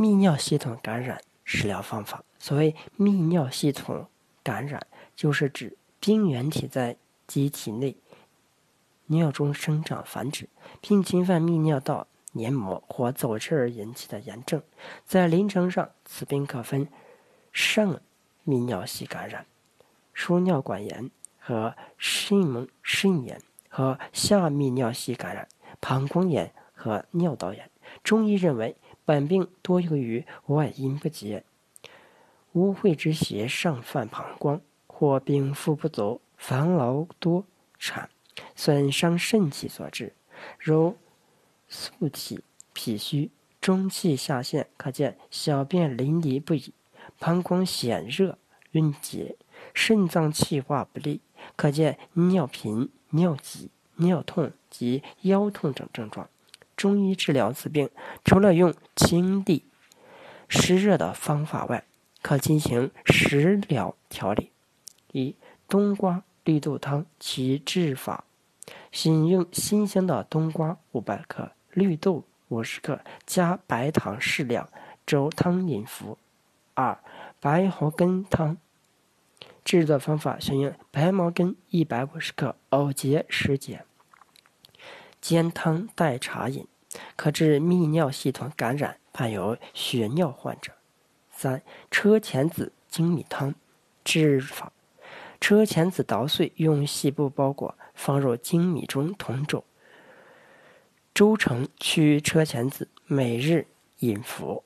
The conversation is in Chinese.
泌尿系统感染食疗方法。所谓泌尿系统感染，就是指病原体在机体内尿中生长繁殖，并侵犯泌尿道黏膜或组织而引起的炎症。在临床上，此病可分上泌尿系感染、输尿管炎和肾门肾炎和下泌尿系感染、膀胱炎和尿道炎。中医认为，本病多由于外阴不洁。污秽之邪上犯膀胱，或禀赋不足、烦劳多产、损伤肾气所致，如素体、脾虚、中气下陷，可见小便淋漓不已；膀胱显热、蕴结；肾脏气化不利，可见尿频、尿急、尿痛及腰痛等症状。中医治疗此病，除了用清地、湿热的方法外，可进行食疗调理。一冬瓜绿豆汤，其治法：选用新鲜的冬瓜五百克、绿豆五十克，加白糖适量，粥汤饮服。二白茅根汤，制作方法：选用白茅根一百五十克，藕节十节，煎汤代茶饮，可致泌尿系统感染，伴有血尿患者。三车前子精米汤，制法：车前子捣碎，用细布包裹，放入精米中同煮，粥成取车前子，每日饮服。